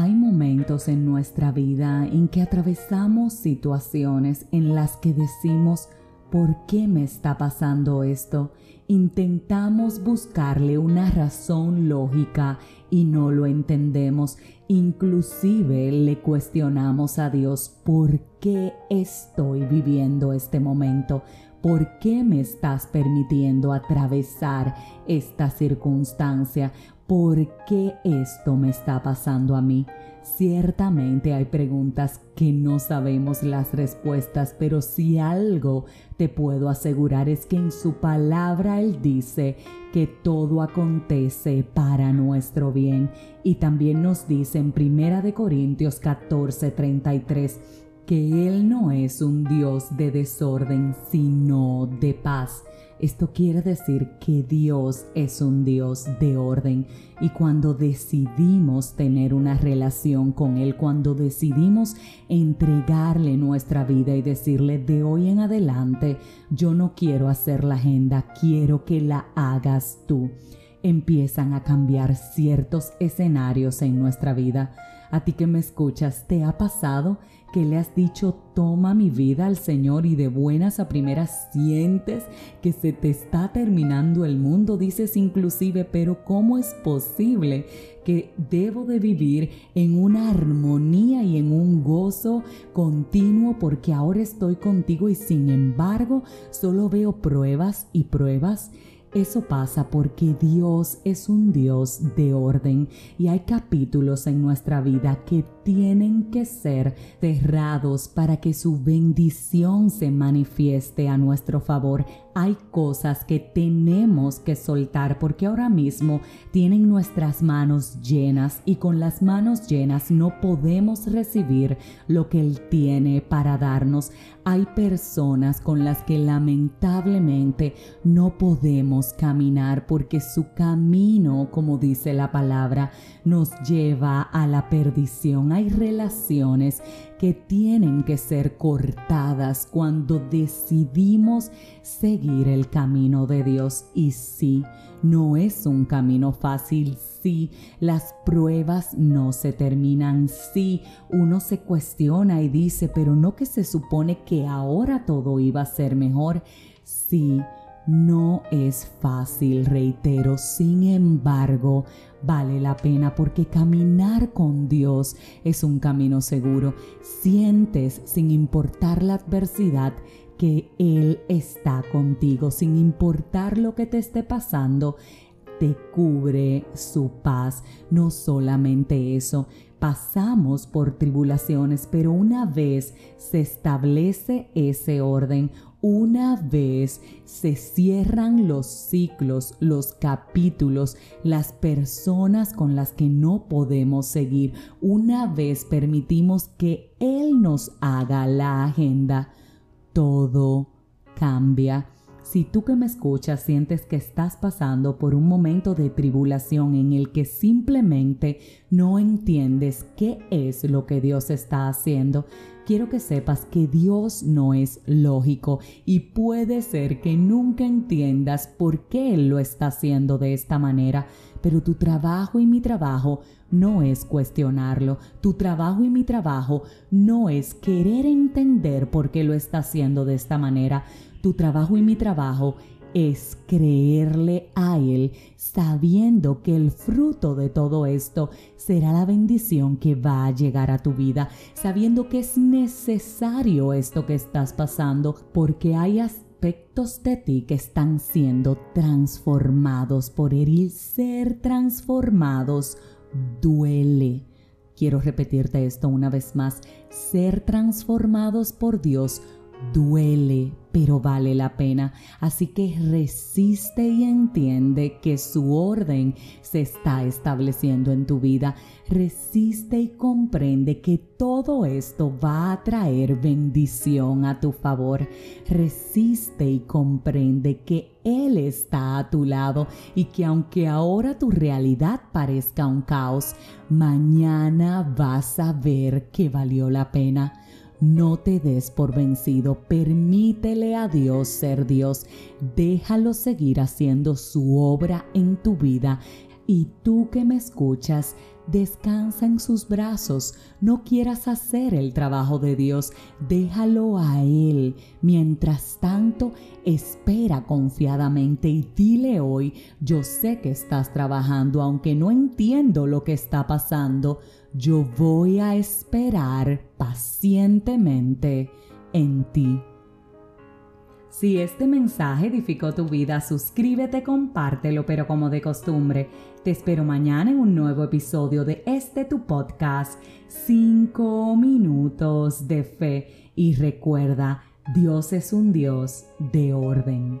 Hay momentos en nuestra vida en que atravesamos situaciones en las que decimos, ¿por qué me está pasando esto? Intentamos buscarle una razón lógica y no lo entendemos. Inclusive le cuestionamos a Dios, ¿por qué estoy viviendo este momento? ¿Por qué me estás permitiendo atravesar esta circunstancia? ¿Por qué esto me está pasando a mí? Ciertamente hay preguntas que no sabemos las respuestas, pero si algo te puedo asegurar es que en su palabra Él dice que todo acontece para nuestro bien. Y también nos dice en Primera de Corintios 14, 33 que Él no es un Dios de desorden, sino de paz esto quiere decir que Dios es un Dios de orden y cuando decidimos tener una relación con Él, cuando decidimos entregarle nuestra vida y decirle de hoy en adelante, yo no quiero hacer la agenda, quiero que la hagas tú, empiezan a cambiar ciertos escenarios en nuestra vida. A ti que me escuchas, ¿te ha pasado que le has dicho toma mi vida al Señor y de buenas a primeras sientes que se te está terminando el mundo? Dices inclusive, pero ¿cómo es posible que debo de vivir en una armonía y en un gozo continuo porque ahora estoy contigo y sin embargo solo veo pruebas y pruebas? Eso pasa porque Dios es un Dios de orden y hay capítulos en nuestra vida que tienen que ser cerrados para que su bendición se manifieste a nuestro favor. Hay cosas que tenemos que soltar porque ahora mismo tienen nuestras manos llenas y con las manos llenas no podemos recibir lo que Él tiene para darnos. Hay personas con las que lamentablemente no podemos caminar porque su camino, como dice la palabra, nos lleva a la perdición hay relaciones que tienen que ser cortadas cuando decidimos seguir el camino de Dios. Y sí, no es un camino fácil, sí, las pruebas no se terminan, sí, uno se cuestiona y dice, pero no que se supone que ahora todo iba a ser mejor, sí no es fácil, reitero, sin embargo, vale la pena porque caminar con Dios es un camino seguro. Sientes, sin importar la adversidad, que Él está contigo, sin importar lo que te esté pasando, te cubre su paz. No solamente eso, pasamos por tribulaciones, pero una vez se establece ese orden, una vez se cierran los ciclos, los capítulos, las personas con las que no podemos seguir, una vez permitimos que Él nos haga la agenda, todo cambia. Si tú que me escuchas sientes que estás pasando por un momento de tribulación en el que simplemente no entiendes qué es lo que Dios está haciendo, quiero que sepas que Dios no es lógico y puede ser que nunca entiendas por qué Él lo está haciendo de esta manera, pero tu trabajo y mi trabajo no es cuestionarlo, tu trabajo y mi trabajo no es querer entender por qué lo está haciendo de esta manera, tu trabajo y mi trabajo es creerle a Él sabiendo que el fruto de todo esto será la bendición que va a llegar a tu vida, sabiendo que es necesario esto que estás pasando porque hay aspectos de ti que están siendo transformados por Él y ser transformados duele. Quiero repetirte esto una vez más, ser transformados por Dios duele, pero vale la pena. Así que resiste y entiende que su orden se está estableciendo en tu vida. Resiste y comprende que todo esto va a traer bendición a tu favor. Resiste y comprende que Él está a tu lado y que aunque ahora tu realidad parezca un caos, mañana vas a ver que valió la pena. No te des por vencido, permítele a Dios ser Dios, déjalo seguir haciendo su obra en tu vida. Y tú que me escuchas, descansa en sus brazos, no quieras hacer el trabajo de Dios, déjalo a Él. Mientras tanto, espera confiadamente y dile hoy, yo sé que estás trabajando, aunque no entiendo lo que está pasando, yo voy a esperar pacientemente en ti. Si este mensaje edificó tu vida, suscríbete, compártelo, pero como de costumbre, te espero mañana en un nuevo episodio de este tu podcast, 5 minutos de fe. Y recuerda, Dios es un Dios de orden.